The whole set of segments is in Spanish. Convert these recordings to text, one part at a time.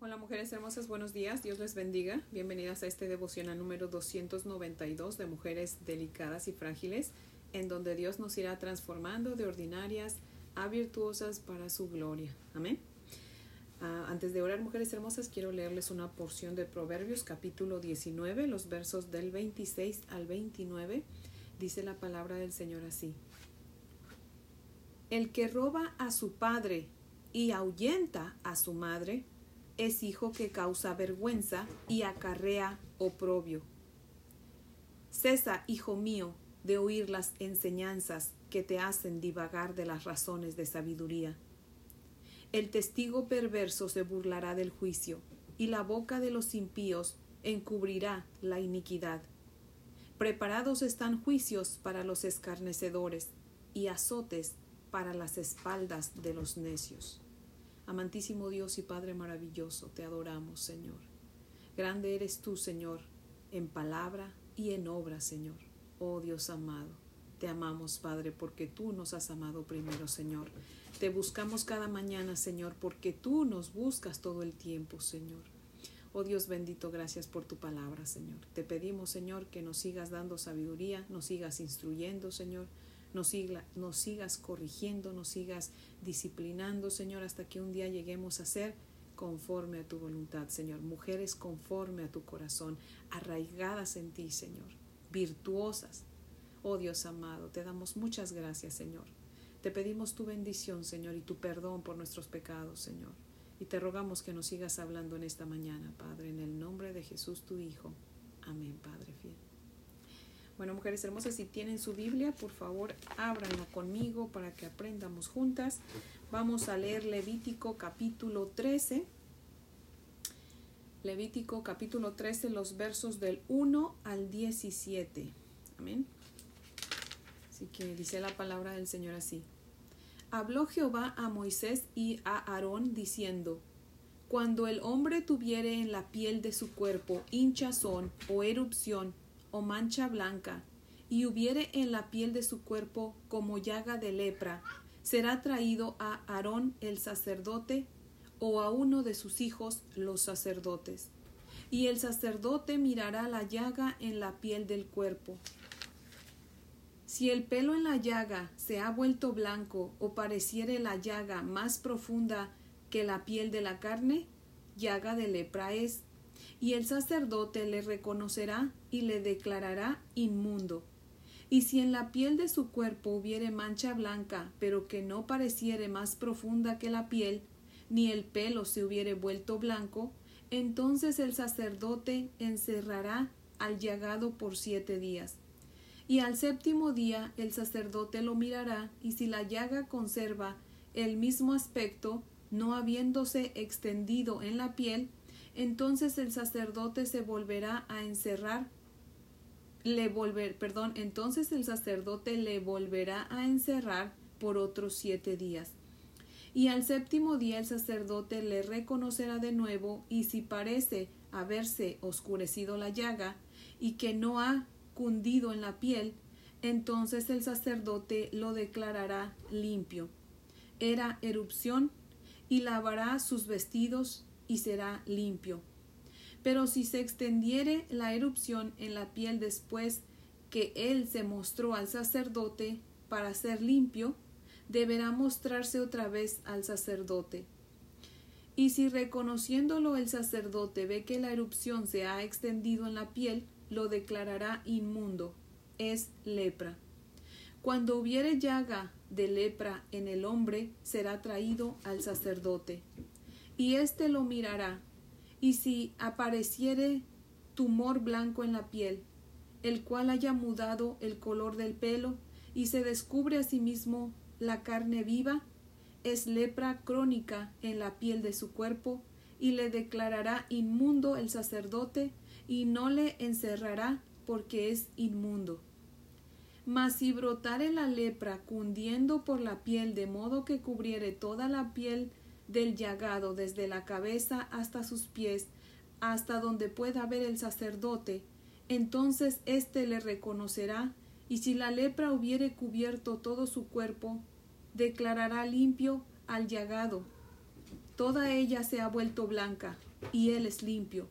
Hola mujeres hermosas, buenos días, Dios les bendiga. Bienvenidas a este devocional número 292 de mujeres delicadas y frágiles, en donde Dios nos irá transformando de ordinarias a virtuosas para su gloria. Amén. Ah, antes de orar, mujeres hermosas, quiero leerles una porción de Proverbios capítulo 19, los versos del 26 al 29. Dice la palabra del Señor así. El que roba a su padre y ahuyenta a su madre, es hijo que causa vergüenza y acarrea oprobio. Cesa, hijo mío, de oír las enseñanzas que te hacen divagar de las razones de sabiduría. El testigo perverso se burlará del juicio, y la boca de los impíos encubrirá la iniquidad. Preparados están juicios para los escarnecedores, y azotes para las espaldas de los necios. Amantísimo Dios y Padre maravilloso, te adoramos, Señor. Grande eres tú, Señor, en palabra y en obra, Señor. Oh Dios amado, te amamos, Padre, porque tú nos has amado primero, Señor. Te buscamos cada mañana, Señor, porque tú nos buscas todo el tiempo, Señor. Oh Dios bendito, gracias por tu palabra, Señor. Te pedimos, Señor, que nos sigas dando sabiduría, nos sigas instruyendo, Señor nos, sigas corrigiendo, nos sigas disciplinando, Señor, hasta que un día lleguemos a ser conforme a tu voluntad, Señor. Mujeres conforme a tu corazón, arraigadas en ti, Señor, virtuosas. Oh Dios amado, te damos muchas gracias, Señor. Te pedimos tu bendición, Señor, y tu perdón por nuestros pecados, Señor. Y te rogamos que nos sigas hablando en esta mañana, Padre, en el nombre de Jesús, tu Hijo. Amén, Padre fiel. Bueno, mujeres hermosas, si tienen su Biblia, por favor, ábranla conmigo para que aprendamos juntas. Vamos a leer Levítico capítulo 13. Levítico capítulo 13, los versos del 1 al 17. Amén. Así que dice la palabra del Señor así. Habló Jehová a Moisés y a Aarón diciendo, Cuando el hombre tuviere en la piel de su cuerpo hinchazón o erupción, o mancha blanca, y hubiere en la piel de su cuerpo como llaga de lepra, será traído a Aarón el sacerdote o a uno de sus hijos los sacerdotes. Y el sacerdote mirará la llaga en la piel del cuerpo. Si el pelo en la llaga se ha vuelto blanco o pareciere la llaga más profunda que la piel de la carne, llaga de lepra es, y el sacerdote le reconocerá y le declarará inmundo. Y si en la piel de su cuerpo hubiere mancha blanca, pero que no pareciere más profunda que la piel, ni el pelo se hubiere vuelto blanco, entonces el sacerdote encerrará al llagado por siete días. Y al séptimo día el sacerdote lo mirará, y si la llaga conserva el mismo aspecto, no habiéndose extendido en la piel, entonces el sacerdote se volverá a encerrar le volver, perdón, entonces el sacerdote le volverá a encerrar por otros siete días. Y al séptimo día el sacerdote le reconocerá de nuevo, y si parece haberse oscurecido la llaga, y que no ha cundido en la piel, entonces el sacerdote lo declarará limpio. Era erupción, y lavará sus vestidos y será limpio. Pero si se extendiere la erupción en la piel después que él se mostró al sacerdote para ser limpio, deberá mostrarse otra vez al sacerdote. Y si reconociéndolo el sacerdote ve que la erupción se ha extendido en la piel, lo declarará inmundo, es lepra. Cuando hubiere llaga de lepra en el hombre, será traído al sacerdote y éste lo mirará, y si apareciere tumor blanco en la piel, el cual haya mudado el color del pelo, y se descubre asimismo la carne viva, es lepra crónica en la piel de su cuerpo, y le declarará inmundo el sacerdote, y no le encerrará porque es inmundo. Mas si brotare la lepra cundiendo por la piel de modo que cubriere toda la piel del llagado desde la cabeza hasta sus pies, hasta donde pueda ver el sacerdote, entonces éste le reconocerá, y si la lepra hubiere cubierto todo su cuerpo, declarará limpio al llagado, toda ella se ha vuelto blanca, y él es limpio.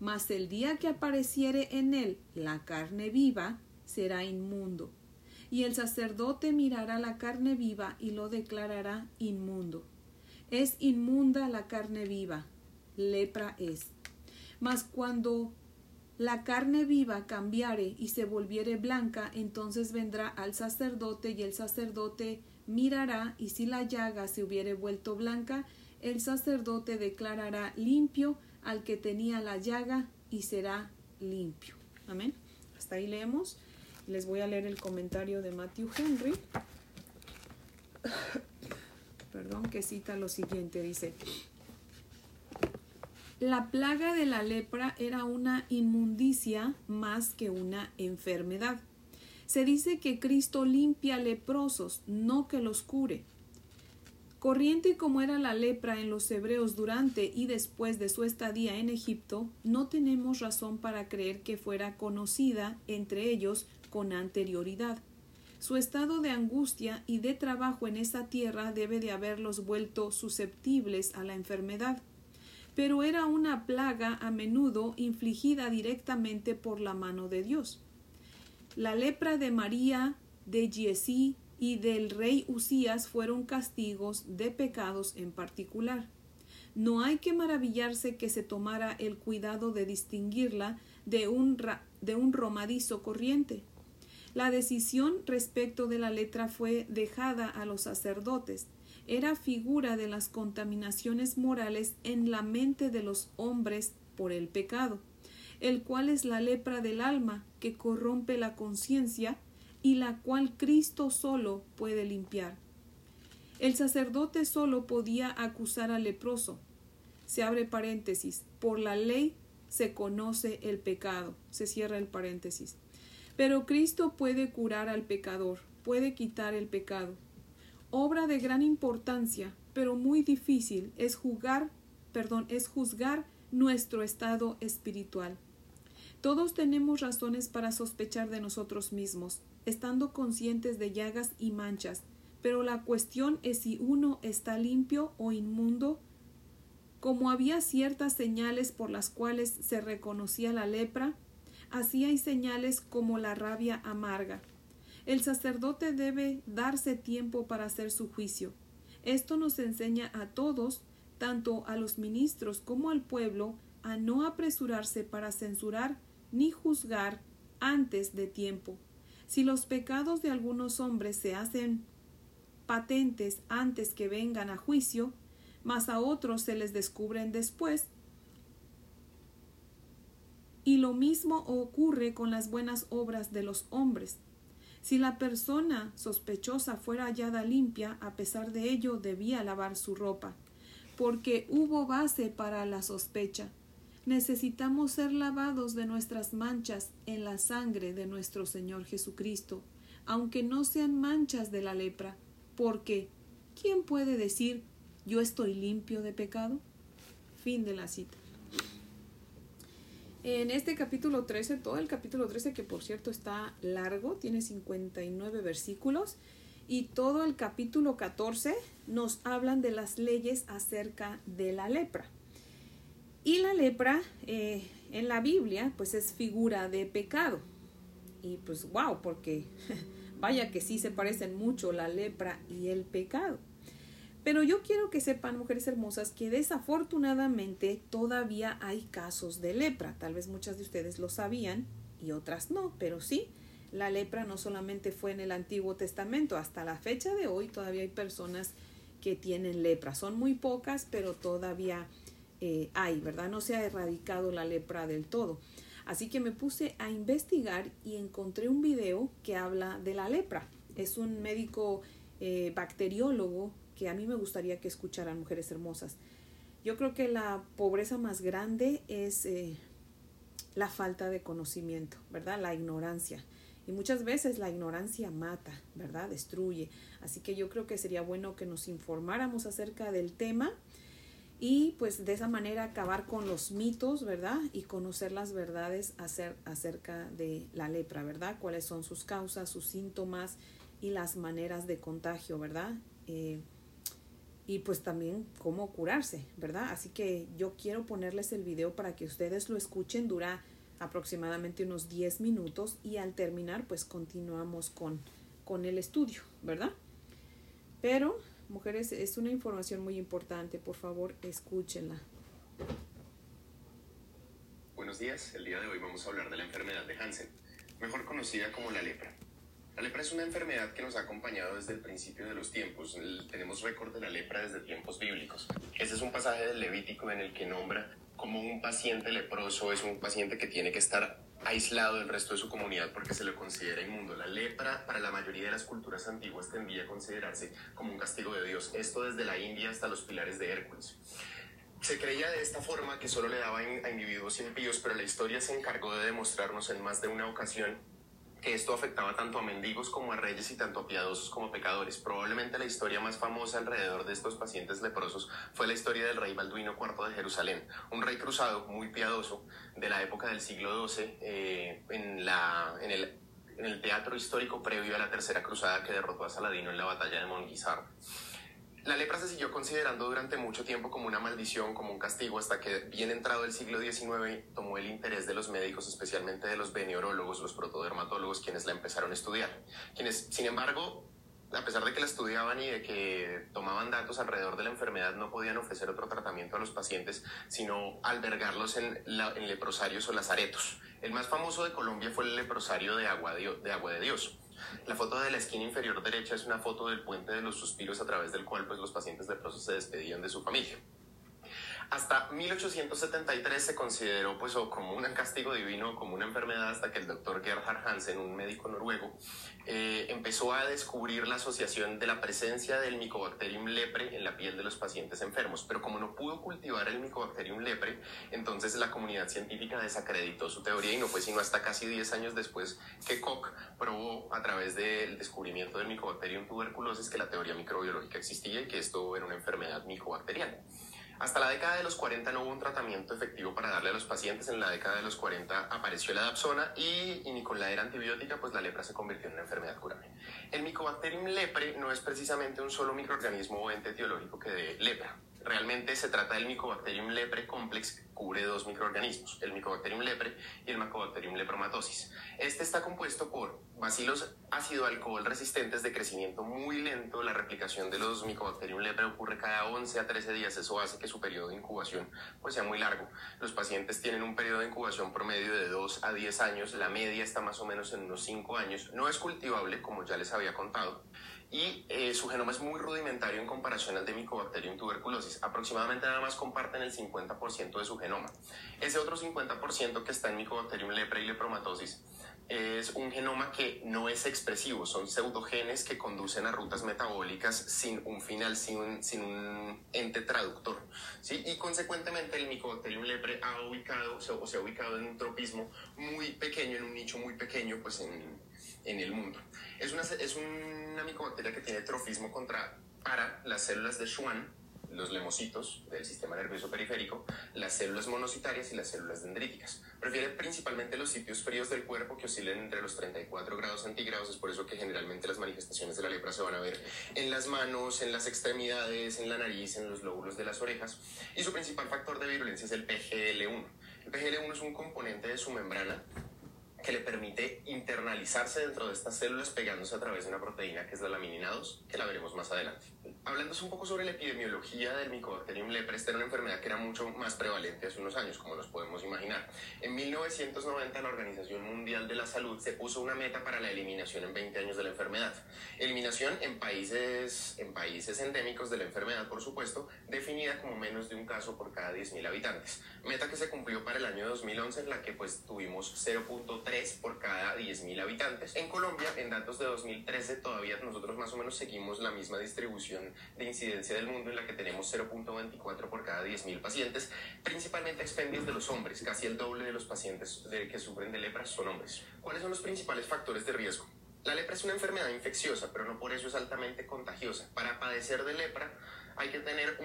Mas el día que apareciere en él la carne viva, será inmundo. Y el sacerdote mirará la carne viva y lo declarará inmundo. Es inmunda la carne viva, lepra es. Mas cuando la carne viva cambiare y se volviere blanca, entonces vendrá al sacerdote y el sacerdote mirará y si la llaga se hubiere vuelto blanca, el sacerdote declarará limpio al que tenía la llaga y será limpio. Amén. Hasta ahí leemos. Les voy a leer el comentario de Matthew Henry. Perdón, que cita lo siguiente. Dice, la plaga de la lepra era una inmundicia más que una enfermedad. Se dice que Cristo limpia leprosos, no que los cure. Corriente como era la lepra en los hebreos durante y después de su estadía en Egipto, no tenemos razón para creer que fuera conocida entre ellos con anterioridad. Su estado de angustia y de trabajo en esa tierra debe de haberlos vuelto susceptibles a la enfermedad pero era una plaga a menudo infligida directamente por la mano de Dios. La lepra de María, de Giesí y del rey Usías fueron castigos de pecados en particular. No hay que maravillarse que se tomara el cuidado de distinguirla de un, de un romadizo corriente. La decisión respecto de la letra fue dejada a los sacerdotes, era figura de las contaminaciones morales en la mente de los hombres por el pecado, el cual es la lepra del alma que corrompe la conciencia y la cual Cristo solo puede limpiar. El sacerdote solo podía acusar al leproso. Se abre paréntesis. Por la ley se conoce el pecado. Se cierra el paréntesis. Pero Cristo puede curar al pecador, puede quitar el pecado. Obra de gran importancia, pero muy difícil, es juzgar, perdón, es juzgar nuestro estado espiritual. Todos tenemos razones para sospechar de nosotros mismos, estando conscientes de llagas y manchas, pero la cuestión es si uno está limpio o inmundo. Como había ciertas señales por las cuales se reconocía la lepra, así hay señales como la rabia amarga, el sacerdote debe darse tiempo para hacer su juicio. Esto nos enseña a todos, tanto a los ministros como al pueblo, a no apresurarse para censurar ni juzgar antes de tiempo. Si los pecados de algunos hombres se hacen patentes antes que vengan a juicio, mas a otros se les descubren después, y lo mismo ocurre con las buenas obras de los hombres. Si la persona sospechosa fuera hallada limpia, a pesar de ello debía lavar su ropa, porque hubo base para la sospecha. Necesitamos ser lavados de nuestras manchas en la sangre de nuestro Señor Jesucristo, aunque no sean manchas de la lepra, porque ¿quién puede decir yo estoy limpio de pecado? Fin de la cita. En este capítulo 13, todo el capítulo 13, que por cierto está largo, tiene 59 versículos, y todo el capítulo 14 nos hablan de las leyes acerca de la lepra. Y la lepra eh, en la Biblia pues es figura de pecado. Y pues wow, porque vaya que sí se parecen mucho la lepra y el pecado. Pero yo quiero que sepan, mujeres hermosas, que desafortunadamente todavía hay casos de lepra. Tal vez muchas de ustedes lo sabían y otras no, pero sí, la lepra no solamente fue en el Antiguo Testamento, hasta la fecha de hoy todavía hay personas que tienen lepra. Son muy pocas, pero todavía eh, hay, ¿verdad? No se ha erradicado la lepra del todo. Así que me puse a investigar y encontré un video que habla de la lepra. Es un médico eh, bacteriólogo que a mí me gustaría que escucharan mujeres hermosas. Yo creo que la pobreza más grande es eh, la falta de conocimiento, ¿verdad? La ignorancia. Y muchas veces la ignorancia mata, ¿verdad? Destruye. Así que yo creo que sería bueno que nos informáramos acerca del tema y pues de esa manera acabar con los mitos, ¿verdad? Y conocer las verdades acerca de la lepra, ¿verdad? Cuáles son sus causas, sus síntomas y las maneras de contagio, ¿verdad? Eh, y pues también cómo curarse, ¿verdad? Así que yo quiero ponerles el video para que ustedes lo escuchen, dura aproximadamente unos 10 minutos y al terminar pues continuamos con, con el estudio, ¿verdad? Pero, mujeres, es una información muy importante, por favor, escúchenla. Buenos días, el día de hoy vamos a hablar de la enfermedad de Hansen, mejor conocida como la lepra. La lepra es una enfermedad que nos ha acompañado desde el principio de los tiempos. tenemos récord de la lepra desde tiempos bíblicos. Este es un pasaje del Levítico en el que nombra como un paciente leproso es un paciente que tiene que estar aislado del resto de su comunidad porque se lo considera inmundo. La lepra para la mayoría de las culturas antiguas tendría a considerarse como un castigo de Dios. Esto desde la India hasta los pilares de Hércules. Se creía de esta forma que solo le daba a individuos impíos, pero la historia se encargó de demostrarnos en más de una ocasión esto afectaba tanto a mendigos como a reyes y tanto a piadosos como a pecadores. Probablemente la historia más famosa alrededor de estos pacientes leprosos fue la historia del rey Balduino IV de Jerusalén, un rey cruzado muy piadoso de la época del siglo XII eh, en, la, en, el, en el teatro histórico previo a la Tercera Cruzada que derrotó a Saladino en la batalla de Monguizar. La lepra se siguió considerando durante mucho tiempo como una maldición, como un castigo, hasta que bien entrado el siglo XIX tomó el interés de los médicos, especialmente de los veneurólogos, los protodermatólogos, quienes la empezaron a estudiar. Quienes, sin embargo, a pesar de que la estudiaban y de que tomaban datos alrededor de la enfermedad, no podían ofrecer otro tratamiento a los pacientes, sino albergarlos en, leprosarios o lazaretos. El más famoso de Colombia fue el leprosario de, Agua de Dios la foto de la esquina inferior derecha es una foto del puente de los suspiros a través del cual pues, los pacientes leprosos se despedían de su familia. Hasta 1873 se consideró pues como un castigo divino, como una enfermedad, hasta que el doctor Gerhard Hansen, un médico noruego, eh, empezó a descubrir la asociación de la presencia del Mycobacterium lepre en la piel de los pacientes enfermos. Pero como no pudo cultivar el Mycobacterium lepre, entonces la comunidad científica desacreditó su teoría y no fue sino hasta casi 10 años después que Koch probó a través del descubrimiento del Mycobacterium tuberculosis que la teoría microbiológica existía y que esto era una enfermedad micobacteriana. Hasta la década de los 40 no hubo un tratamiento efectivo para darle a los pacientes. En la década de los 40 apareció la Dapsona y, y ni con la era antibiótica, pues la lepra se convirtió en una enfermedad curable. El Mycobacterium lepre no es precisamente un solo microorganismo o ente etiológico que dé lepra. Realmente se trata del Mycobacterium lepre complex cubre dos microorganismos, el Mycobacterium lepre y el Mycobacterium lepromatosis. Este está compuesto por bacilos ácido alcohol resistentes de crecimiento muy lento. La replicación de los Mycobacterium lepre ocurre cada 11 a 13 días. Eso hace que su periodo de incubación pues, sea muy largo. Los pacientes tienen un periodo de incubación promedio de 2 a 10 años. La media está más o menos en unos 5 años. No es cultivable, como ya les había contado y eh, su genoma es muy rudimentario en comparación al de Mycobacterium tuberculosis. Aproximadamente nada más comparten el 50% de su genoma. Ese otro 50% que está en Mycobacterium lepra y lepromatosis es un genoma que no es expresivo, son pseudogenes que conducen a rutas metabólicas sin un final, sin un, sin un ente traductor. ¿sí? Y consecuentemente el Mycobacterium lepre ha ubicado, o se ha ubicado en un tropismo muy pequeño, en un nicho muy pequeño pues en, en el mundo. Es una, es una micobacteria que tiene trofismo contra, para las células de Schwann, los lemocitos del sistema nervioso periférico, las células monocitarias y las células dendríticas. Prefiere principalmente los sitios fríos del cuerpo que oscilen entre los 34 grados centígrados, es por eso que generalmente las manifestaciones de la lepra se van a ver en las manos, en las extremidades, en la nariz, en los lóbulos de las orejas. Y su principal factor de virulencia es el PGL1. El PGL1 es un componente de su membrana que le permite internalizarse dentro de estas células pegándose a través de una proteína que es la laminina 2, que la veremos más adelante. Hablando un poco sobre la epidemiología del Mycobacterium lepre, esta era una enfermedad que era mucho más prevalente hace unos años, como nos podemos imaginar. En 1990 la Organización Mundial de la Salud se puso una meta para la eliminación en 20 años de la enfermedad. Eliminación en países, en países endémicos de la enfermedad, por supuesto, definida como menos de un caso por cada 10.000 habitantes. Meta que se cumplió para el año 2011 en la que pues tuvimos 0.3 por cada 10.000 habitantes. En Colombia, en datos de 2013, todavía nosotros más o menos seguimos la misma distribución de incidencia del mundo en la que tenemos 0.24 por cada 10.000 pacientes, principalmente expendios de los hombres, casi el doble de los pacientes de, que sufren de lepra son hombres. ¿Cuáles son los principales factores de riesgo? La lepra es una enfermedad infecciosa, pero no por eso es altamente contagiosa. Para padecer de lepra hay que tener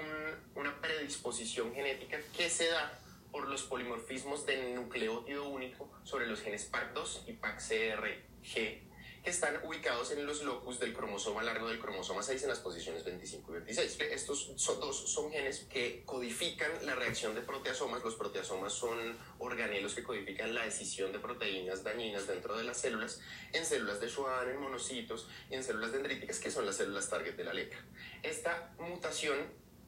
una predisposición genética que se da por los polimorfismos del nucleótido único sobre los genes PAC2 y PAC-CRG que están ubicados en los locus del cromosoma largo del cromosoma 6 en las posiciones 25 y 26. Estos son, dos son genes que codifican la reacción de proteasomas. Los proteasomas son organelos que codifican la decisión de proteínas dañinas dentro de las células, en células de Schwann, en monocitos y en células dendríticas, que son las células target de la lepra. Esta mutación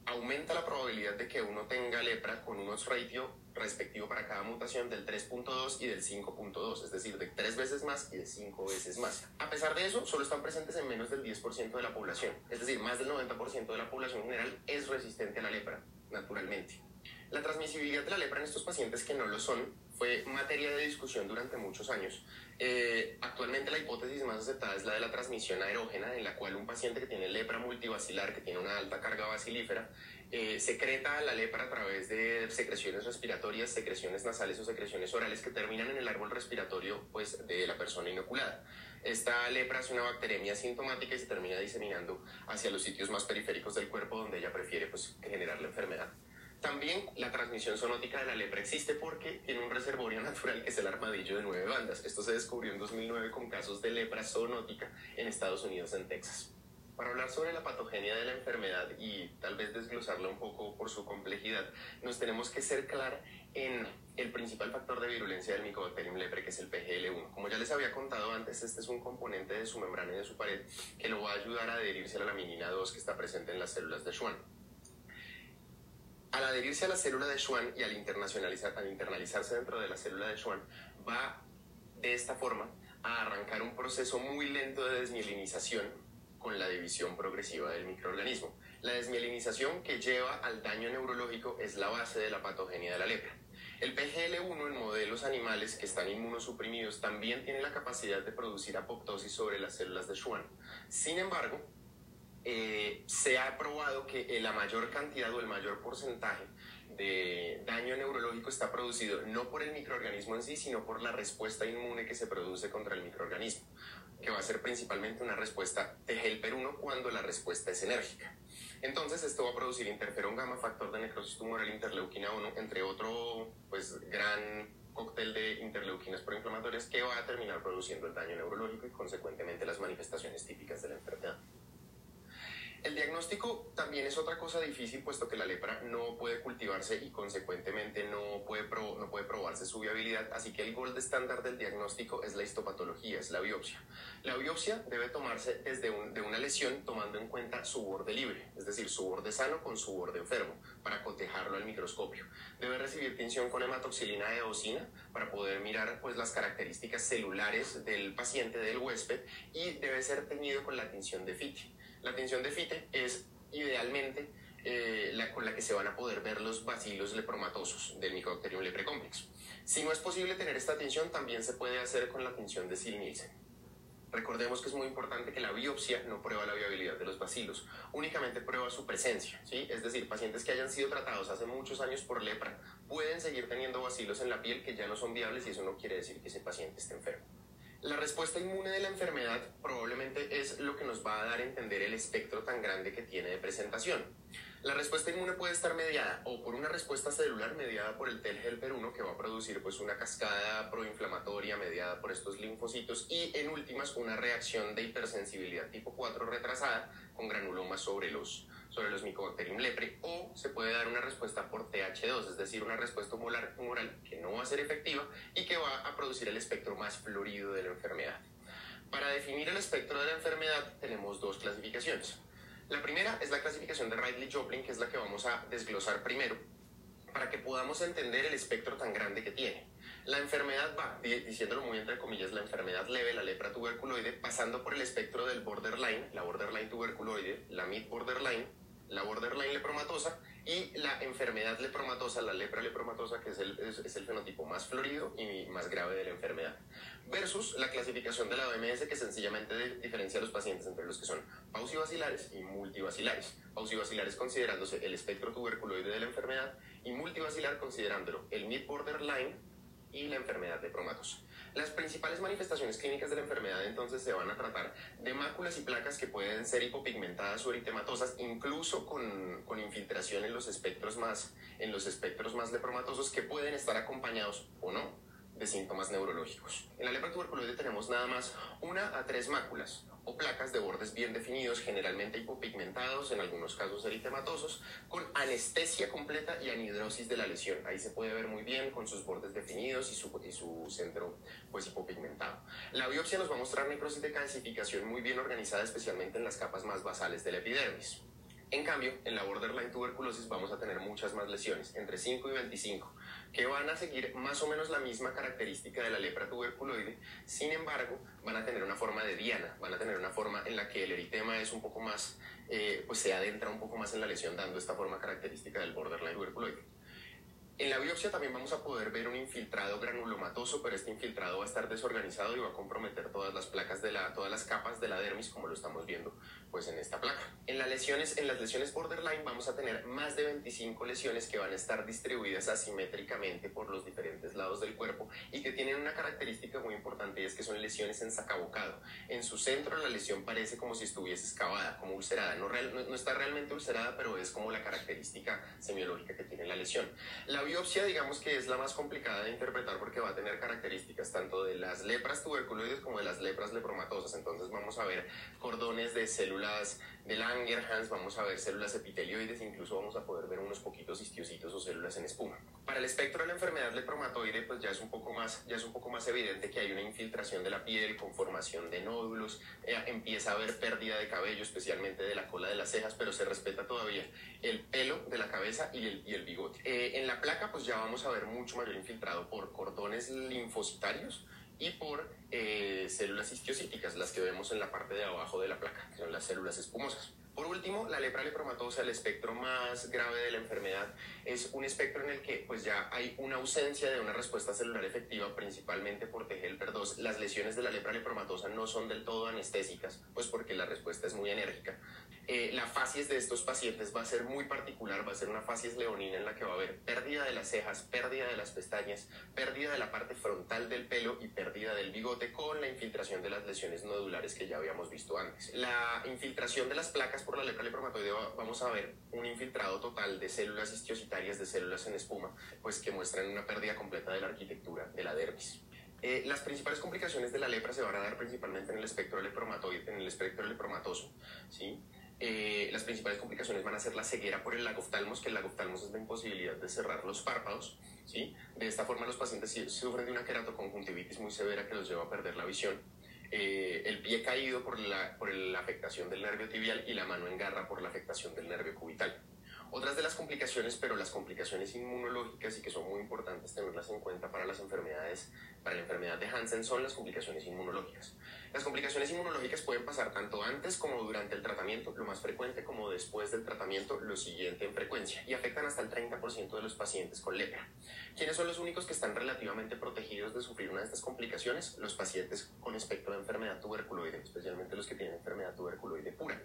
aumenta la probabilidad de que uno tenga lepra con un odds ratio respectivo para cada mutación del 3.2 y del 5.2, es decir, de tres veces más y de cinco veces más. A pesar de eso, solo están presentes en menos del 10% de la población, es decir, más del 90% de la población general es resistente a la lepra, naturalmente. La transmisibilidad de la lepra en estos pacientes que no lo son fue materia de discusión durante muchos años. Eh, actualmente la hipótesis más aceptada es la de la transmisión aerógena, en la cual un paciente que tiene lepra multivacilar, que tiene una alta carga bacilífera, eh, secreta la lepra a través de secreciones respiratorias, secreciones nasales o secreciones orales que terminan en el árbol respiratorio pues, de la persona inoculada. Esta lepra es una bacteremia sintomática y se termina diseminando hacia los sitios más periféricos del cuerpo donde ella prefiere pues, generar la enfermedad. También la transmisión zoonótica de la lepra existe porque tiene un reservorio natural que es el armadillo de nueve bandas. Esto se descubrió en 2009 con casos de lepra zoonótica en Estados Unidos, en Texas. Para hablar sobre la patogenia de la enfermedad y tal vez desglosarla un poco por su complejidad, nos tenemos que ser claros en el principal factor de virulencia del Mycobacterium lepre, que es el PGL1. Como ya les había contado antes, este es un componente de su membrana y de su pared que lo va a ayudar a adherirse a la laminina 2 que está presente en las células de Schwann. Al adherirse a la célula de Schwann y al, internacionalizar, al internalizarse dentro de la célula de Schwann, va de esta forma a arrancar un proceso muy lento de desmielinización con la división progresiva del microorganismo. La desmielinización que lleva al daño neurológico es la base de la patogenia de la lepra. El PGL1 en modelos animales que están inmunosuprimidos también tiene la capacidad de producir apoptosis sobre las células de Schwann. Sin embargo, eh, se ha probado que la mayor cantidad o el mayor porcentaje de daño neurológico está producido no por el microorganismo en sí, sino por la respuesta inmune que se produce contra el microorganismo, que va a ser principalmente una respuesta de helper 1 cuando la respuesta es enérgica. Entonces esto va a producir interferón gamma, factor de necrosis tumoral, interleuquina 1, entre otro pues, gran cóctel de interleuquinas proinflamatorias que va a terminar produciendo el daño neurológico y consecuentemente las manifestaciones típicas de la enfermedad. El diagnóstico también es otra cosa difícil, puesto que la lepra no puede cultivarse y consecuentemente no puede, no puede probarse su viabilidad, así que el gold estándar del diagnóstico es la histopatología, es la biopsia. La biopsia debe tomarse desde de una lesión tomando en cuenta su borde libre, es decir, su borde sano con su borde enfermo, para cotejarlo al microscopio. Debe recibir tinción con hematoxilina de eosina para poder mirar pues, las características celulares del paciente, del huésped, y debe ser teñido con la tinción de FITI. La tinción de FITE es idealmente eh, la con la que se van a poder ver los bacilos lepromatosos del Mycobacterium leprecomplex. Si no es posible tener esta tinción, también se puede hacer con la tinción de Sil-Nielsen. Recordemos que es muy importante que la biopsia no prueba la viabilidad de los bacilos, únicamente prueba su presencia, ¿sí? Es decir, pacientes que hayan sido tratados hace muchos años por lepra pueden seguir teniendo bacilos en la piel que ya no son viables y eso no quiere decir que ese paciente esté enfermo. La respuesta inmune de la enfermedad probablemente es lo que nos va a dar a entender el espectro tan grande que tiene de presentación. La respuesta inmune puede estar mediada o por una respuesta celular mediada por el T-helper 1 que va a producir pues una cascada proinflamatoria mediada por estos linfocitos y en últimas una reacción de hipersensibilidad tipo 4 retrasada con granulomas sobre los, sobre los Mycobacterium lepre o se puede dar una respuesta por TH2, es decir, una respuesta humoral, humoral que no va a ser efectiva y que va a producir el espectro más florido de la enfermedad. Para definir el espectro de la enfermedad tenemos dos clasificaciones. La primera es la clasificación de Ridley-Joplin, que es la que vamos a desglosar primero, para que podamos entender el espectro tan grande que tiene. La enfermedad va, diciéndolo muy entre comillas, la enfermedad leve, la lepra tuberculoide, pasando por el espectro del borderline, la borderline tuberculoide, la mid borderline, la borderline lepromatosa y la enfermedad lepromatosa, la lepra lepromatosa, que es el, es, el, fenotipo más florido y más grave de la enfermedad, versus la clasificación de la OMS que sencillamente diferencia a los pacientes entre los que son pausivacilares y multivacilares. Pausivacilares considerándose el espectro tuberculoide de la enfermedad y multivacilar considerándolo el mid borderline y la enfermedad lepromatosa. Las principales manifestaciones clínicas de la enfermedad entonces se van a tratar de máculas y placas que pueden ser hipopigmentadas o eritematosas, incluso con, con infiltración en los espectros más, en los espectros más lepromatosos que pueden estar acompañados o no de síntomas neurológicos. En la lepra tuberculoide tenemos nada más una a tres máculas o placas de bordes bien definidos, generalmente hipopigmentados, en algunos casos eritematosos, con anestesia completa y anhidrosis de la lesión. Ahí se puede ver muy bien con sus bordes definidos y su, y su centro pues hipopigmentado. La biopsia nos va a mostrar necrosis de calcificación muy bien organizada, especialmente en las capas más basales de la epidermis. En cambio, en la borderline tuberculosis vamos a tener muchas más lesiones, entre 5 y 25, que van a seguir más o menos la misma característica de la lepra tuberculoide, sin embargo, van a tener una forma de diana, van a tener una forma en la que el eritema es un poco más, eh, pues se adentra un poco más en la lesión, dando esta forma característica del borderline tuberculoide. En la biopsia también vamos a poder ver un infiltrado granulomatoso, pero este infiltrado va a estar desorganizado y va a comprometer todas las placas de la, todas las capas de la dermis, como lo estamos viendo pues en esta placa. En las lesiones, en las lesiones borderline vamos a tener más de 25 lesiones que van a estar distribuidas asimétricamente por los diferentes lados del cuerpo y que tienen una característica muy importante y es que son lesiones en sacabocado. En su centro la lesión parece como si estuviese excavada, como ulcerada. No, no, está realmente ulcerada, pero es como la característica semiológica que tiene la lesión. La biopsia, digamos que es la más complicada de interpretar porque va a tener características tanto de las lepras tuberculoides como de las lepras lepromatosas. Entonces vamos a ver cordones de células de Langerhans, vamos a ver células epitelioides, incluso vamos a poder ver unos poquitos histiocitos o células en espuma. Para el espectro de la enfermedad lepromatoide, pues ya es un poco más, ya es un poco más evidente que hay una infiltración de la piel con formación de nódulos, eh, empieza a haber pérdida de cabello, especialmente de la cola de las cejas, pero se respeta todavía el pelo de la cabeza y el, y el bigote. Eh, en la placa, pues ya vamos a ver mucho mayor infiltrado por cordones linfocitarios, y por eh, células histiocíticas, las que vemos en la parte de abajo de la placa, que son las células espumosas. Por último, la lepra lepromatosa, el espectro más grave de la enfermedad, es un espectro en el que pues ya hay una ausencia de una respuesta celular efectiva, principalmente por TGLPER2. Las lesiones de la lepra lepromatosa no son del todo anestésicas, pues porque la respuesta es muy enérgica. Eh, la facies de estos pacientes va a ser muy particular, va a ser una facies leonina en la que va a haber pérdida de las cejas, pérdida de las pestañas, pérdida de la parte frontal del pelo y pérdida del bigote con la infiltración de las lesiones nodulares que ya habíamos visto antes. La infiltración de las placas por la lepra lepromatoide vamos a ver un infiltrado total de células histiocitarias, de células en espuma, pues que muestran una pérdida completa de la arquitectura de la dermis. Eh, las principales complicaciones de la lepra se van a dar principalmente en el espectro lepromatoide, en el espectro lepromatoso, ¿sí? Eh, las principales complicaciones van a ser la ceguera por el lagoftalmos, que el lagoftalmos es la imposibilidad de cerrar los párpados. ¿sí? De esta forma los pacientes sufren de una queratoconjuntivitis muy severa que los lleva a perder la visión. Eh, el pie caído por la, por la afectación del nervio tibial y la mano en garra por la afectación del nervio cubital. Otras de las complicaciones, pero las complicaciones inmunológicas y que son muy importantes tenerlas en cuenta para las enfermedades, para la enfermedad de Hansen son las complicaciones inmunológicas. Las complicaciones inmunológicas pueden pasar tanto antes como durante el tratamiento, lo más frecuente como después del tratamiento, lo siguiente en frecuencia, y afectan hasta el 30% de los pacientes con lepra. ¿Quiénes son los únicos que están relativamente protegidos de sufrir una de estas complicaciones? Los pacientes con espectro de enfermedad tuberculoide, especialmente los que tienen enfermedad tuberculoide pura,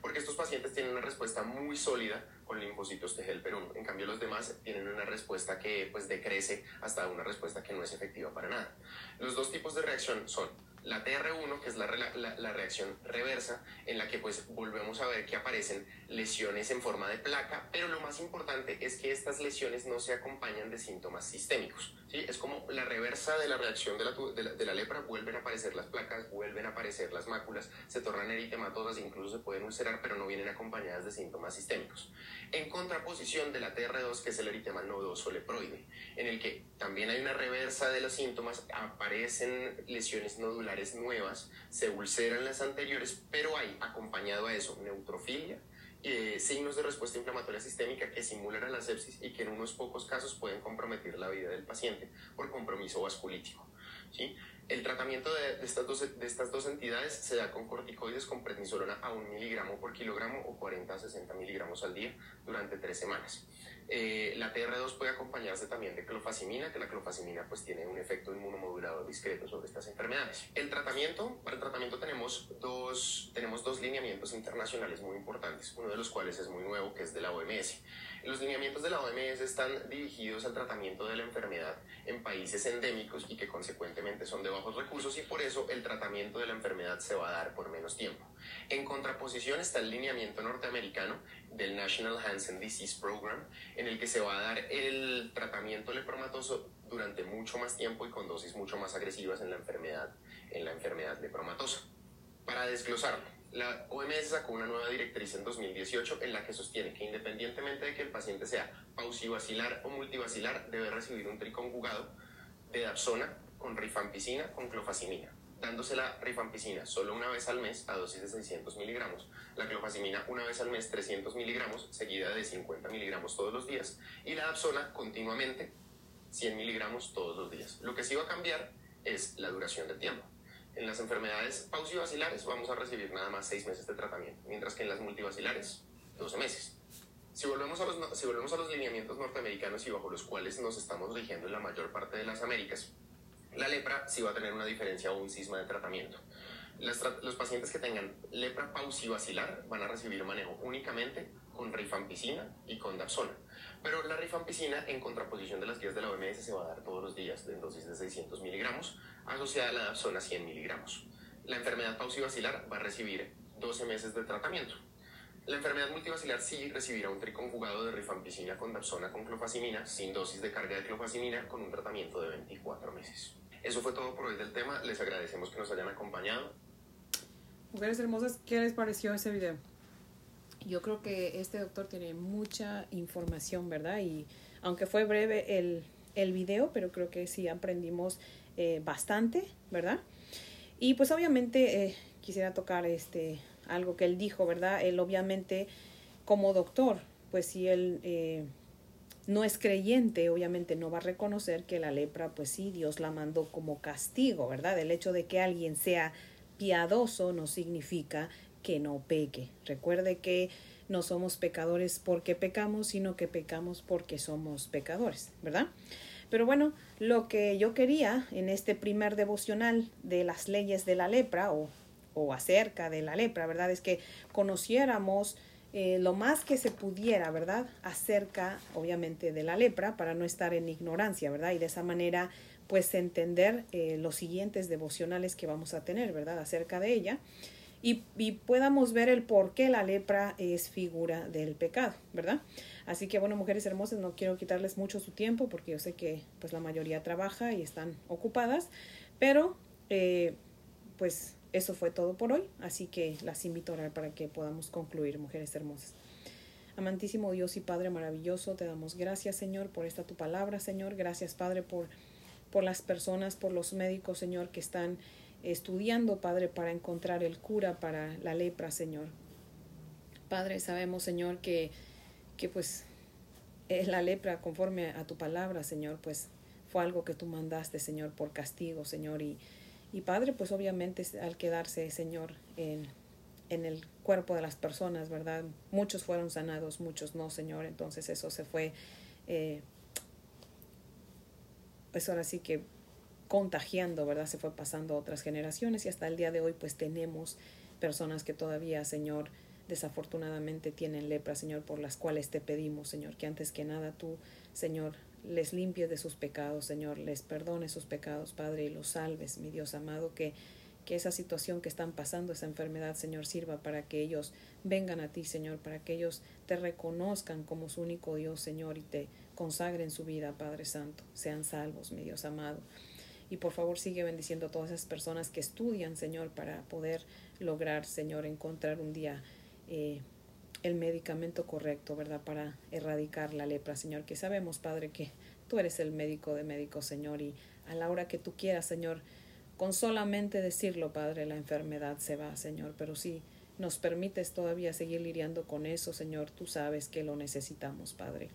porque estos pacientes tienen una respuesta muy sólida con linfocitos T helper 1. En cambio, los demás tienen una respuesta que pues decrece hasta una respuesta que no es efectiva para nada. Los dos tipos de reacción son la TR1, que es la, la, reacción reversa, en la que pues volvemos a ver que aparecen lesiones en forma de placa, pero lo más importante es que estas lesiones no se acompañan de síntomas sistémicos. ¿sí? Es como la reversa de la reacción de la, de la, lepra, vuelven a aparecer las placas, vuelven a aparecer las máculas, se tornan eritematosas, incluso se pueden ulcerar, pero no vienen acompañadas de síntomas sistémicos. En contraposición de la TR2, que es el eritema nodoso leproide, en el que también hay una reversa de los síntomas, aparecen lesiones nodulares nuevas, se ulceran las anteriores, pero hay acompañado a eso neutrofilia, eh, signos de respuesta inflamatoria sistémica que simulan a la sepsis y que en unos pocos casos pueden comprometer la vida del paciente por compromiso vasculítico. ¿sí? El tratamiento de, estas dos, de estas dos entidades se da con corticoides con prednisolona a un miligramo por kilogramo o 40 a 60 miligramos al día durante tres semanas. Eh, la TR2 puede acompañarse también de clofazimina, que la clofazimina pues tiene un efecto inmunomodulador discreto sobre estas enfermedades. El tratamiento, para el tratamiento tenemos dos, tenemos dos lineamientos internacionales muy importantes, uno de los cuales es muy nuevo, que es de la OMS. Los lineamientos de la OMS están dirigidos al tratamiento de la enfermedad en países endémicos y que consecuentemente son de bajos recursos y por eso el tratamiento de la enfermedad se va a dar por menos tiempo. En contraposición está el lineamiento norteamericano del National Hansen Disease Program, en el que se va a dar el tratamiento lepromatoso durante mucho más tiempo y con dosis mucho más agresivas en la enfermedad, en la enfermedad lepromatosa. Para desglosarlo, la OMS sacó una nueva directriz en 2018 en la que sostiene que independientemente de que el paciente sea pausivacilar o multivacilar, debe recibir un triconjugado de dapsona con rifampicina con clofazimina, dándose la rifampicina solo una vez al mes a dosis de 600 miligramos, la clofazimina una vez al mes 300 miligramos, seguida de 50 miligramos todos los días, y la dapsona continuamente 100 miligramos todos los días. Lo que sí va a cambiar es la duración del tiempo. En las enfermedades pausivacilares vamos a recibir nada más 6 meses de tratamiento, mientras que en las multivacilares 12 meses. Si volvemos, a los, si volvemos a los lineamientos norteamericanos y bajo los cuales nos estamos rigiendo en la mayor parte de las Américas, la lepra sí va a tener una diferencia o un cisma de tratamiento. los pacientes que tengan lepra pausivacilar van a recibir manejo únicamente con rifampicina y con dapsona. Pero la rifampicina, en contraposición de las guías de la OMS, se va a dar todos los días en dosis de 600 miligramos, asociada a la dapsona 100 miligramos. La enfermedad pausivacilar va a recibir 12 meses de tratamiento. La enfermedad multivacilar sí recibirá un triconjugado de rifampicina con dapsona con clofazimina, sin dosis de carga de clofazimina, con un tratamiento de 24 meses. Eso fue todo por hoy del tema. Les agradecemos que nos hayan acompañado. Mujeres hermosas, ¿qué les pareció ese video? Yo creo que este doctor tiene mucha información, ¿verdad? Y aunque fue breve el, el video, pero creo que sí aprendimos eh, bastante, ¿verdad? Y pues obviamente eh, quisiera tocar este algo que él dijo, ¿verdad? Él obviamente como doctor, pues si él eh, no es creyente, obviamente no va a reconocer que la lepra, pues sí, Dios la mandó como castigo, ¿verdad? El hecho de que alguien sea piadoso no significa que no peque. Recuerde que no somos pecadores porque pecamos, sino que pecamos porque somos pecadores, ¿verdad? Pero bueno, lo que yo quería en este primer devocional de las leyes de la lepra o, o acerca de la lepra, ¿verdad? Es que conociéramos eh, lo más que se pudiera, ¿verdad? Acerca, obviamente, de la lepra para no estar en ignorancia, ¿verdad? Y de esa manera, pues, entender eh, los siguientes devocionales que vamos a tener, ¿verdad? Acerca de ella. Y, y, podamos ver el por qué la lepra es figura del pecado, ¿verdad? Así que bueno, mujeres hermosas, no quiero quitarles mucho su tiempo porque yo sé que pues la mayoría trabaja y están ocupadas, pero eh, pues eso fue todo por hoy, así que las invito a orar para que podamos concluir, mujeres hermosas. Amantísimo Dios y Padre maravilloso, te damos gracias, Señor, por esta tu palabra, Señor. Gracias, Padre, por, por las personas, por los médicos, Señor, que están estudiando, Padre, para encontrar el cura para la lepra, Señor. Padre, sabemos, Señor, que que pues es la lepra conforme a tu palabra, Señor, pues fue algo que tú mandaste, Señor, por castigo, Señor. Y, y Padre, pues obviamente al quedarse, Señor, en, en el cuerpo de las personas, ¿verdad? Muchos fueron sanados, muchos no, Señor. Entonces eso se fue, eh, pues ahora sí que contagiando, ¿verdad? Se fue pasando a otras generaciones y hasta el día de hoy pues tenemos personas que todavía, Señor, desafortunadamente tienen lepra, Señor, por las cuales te pedimos, Señor, que antes que nada tú, Señor, les limpies de sus pecados, Señor, les perdones sus pecados, Padre, y los salves, mi Dios amado, que, que esa situación que están pasando, esa enfermedad, Señor, sirva para que ellos vengan a ti, Señor, para que ellos te reconozcan como su único Dios, Señor, y te consagren su vida, Padre Santo, sean salvos, mi Dios amado. Y por favor sigue bendiciendo a todas esas personas que estudian, Señor, para poder lograr, Señor, encontrar un día eh, el medicamento correcto, ¿verdad? Para erradicar la lepra, Señor, que sabemos, Padre, que tú eres el médico de médicos, Señor, y a la hora que tú quieras, Señor, con solamente decirlo, Padre, la enfermedad se va, Señor, pero si nos permites todavía seguir lidiando con eso, Señor, tú sabes que lo necesitamos, Padre.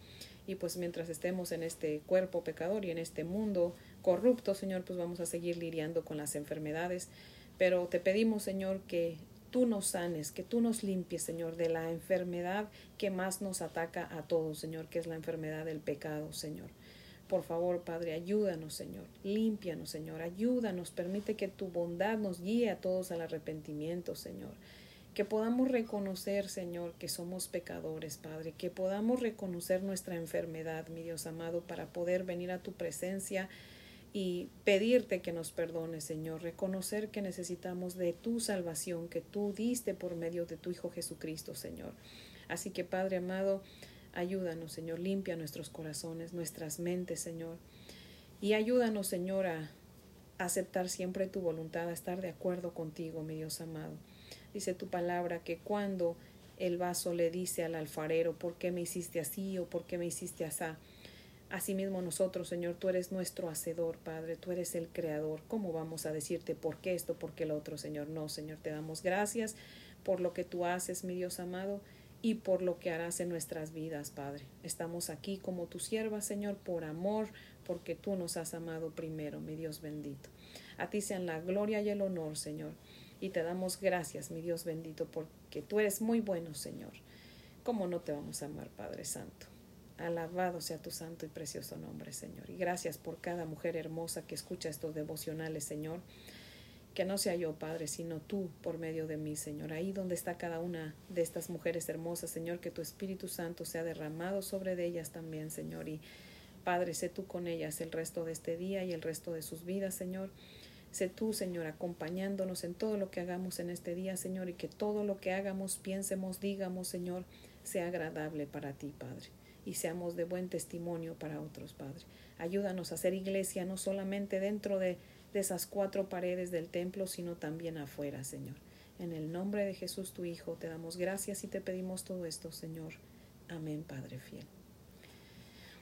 Y pues mientras estemos en este cuerpo pecador y en este mundo corrupto, Señor, pues vamos a seguir lidiando con las enfermedades. Pero te pedimos, Señor, que tú nos sanes, que tú nos limpies, Señor, de la enfermedad que más nos ataca a todos, Señor, que es la enfermedad del pecado, Señor. Por favor, Padre, ayúdanos, Señor. Límpianos, Señor. Ayúdanos. Permite que tu bondad nos guíe a todos al arrepentimiento, Señor. Que podamos reconocer, Señor, que somos pecadores, Padre. Que podamos reconocer nuestra enfermedad, mi Dios amado, para poder venir a tu presencia y pedirte que nos perdones, Señor, reconocer que necesitamos de tu salvación que tú diste por medio de tu Hijo Jesucristo, Señor. Así que, Padre amado, ayúdanos, Señor, limpia nuestros corazones, nuestras mentes, Señor, y ayúdanos, Señor, a aceptar siempre tu voluntad, a estar de acuerdo contigo, mi Dios amado. Dice tu palabra que cuando el vaso le dice al alfarero, ¿por qué me hiciste así o por qué me hiciste así? Asimismo nosotros, Señor, tú eres nuestro hacedor, Padre, tú eres el creador. ¿Cómo vamos a decirte por qué esto, por qué lo otro, Señor? No, Señor, te damos gracias por lo que tú haces, mi Dios amado, y por lo que harás en nuestras vidas, Padre. Estamos aquí como tu sierva, Señor, por amor, porque tú nos has amado primero, mi Dios bendito. A ti sean la gloria y el honor, Señor. Y te damos gracias, mi Dios bendito, porque tú eres muy bueno, Señor. ¿Cómo no te vamos a amar, Padre Santo? Alabado sea tu santo y precioso nombre, Señor. Y gracias por cada mujer hermosa que escucha estos devocionales, Señor. Que no sea yo, Padre, sino tú por medio de mí, Señor. Ahí donde está cada una de estas mujeres hermosas, Señor, que tu Espíritu Santo sea derramado sobre de ellas también, Señor. Y Padre, sé tú con ellas el resto de este día y el resto de sus vidas, Señor. Sé tú, Señor, acompañándonos en todo lo que hagamos en este día, Señor, y que todo lo que hagamos, piensemos, digamos, Señor, sea agradable para ti, Padre y seamos de buen testimonio para otros, Padre. Ayúdanos a hacer iglesia no solamente dentro de, de esas cuatro paredes del templo, sino también afuera, Señor. En el nombre de Jesús, tu Hijo, te damos gracias y te pedimos todo esto, Señor. Amén, Padre fiel.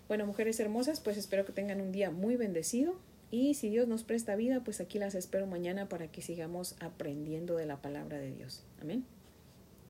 Bueno, mujeres hermosas, pues espero que tengan un día muy bendecido. Y si Dios nos presta vida, pues aquí las espero mañana para que sigamos aprendiendo de la palabra de Dios. Amén.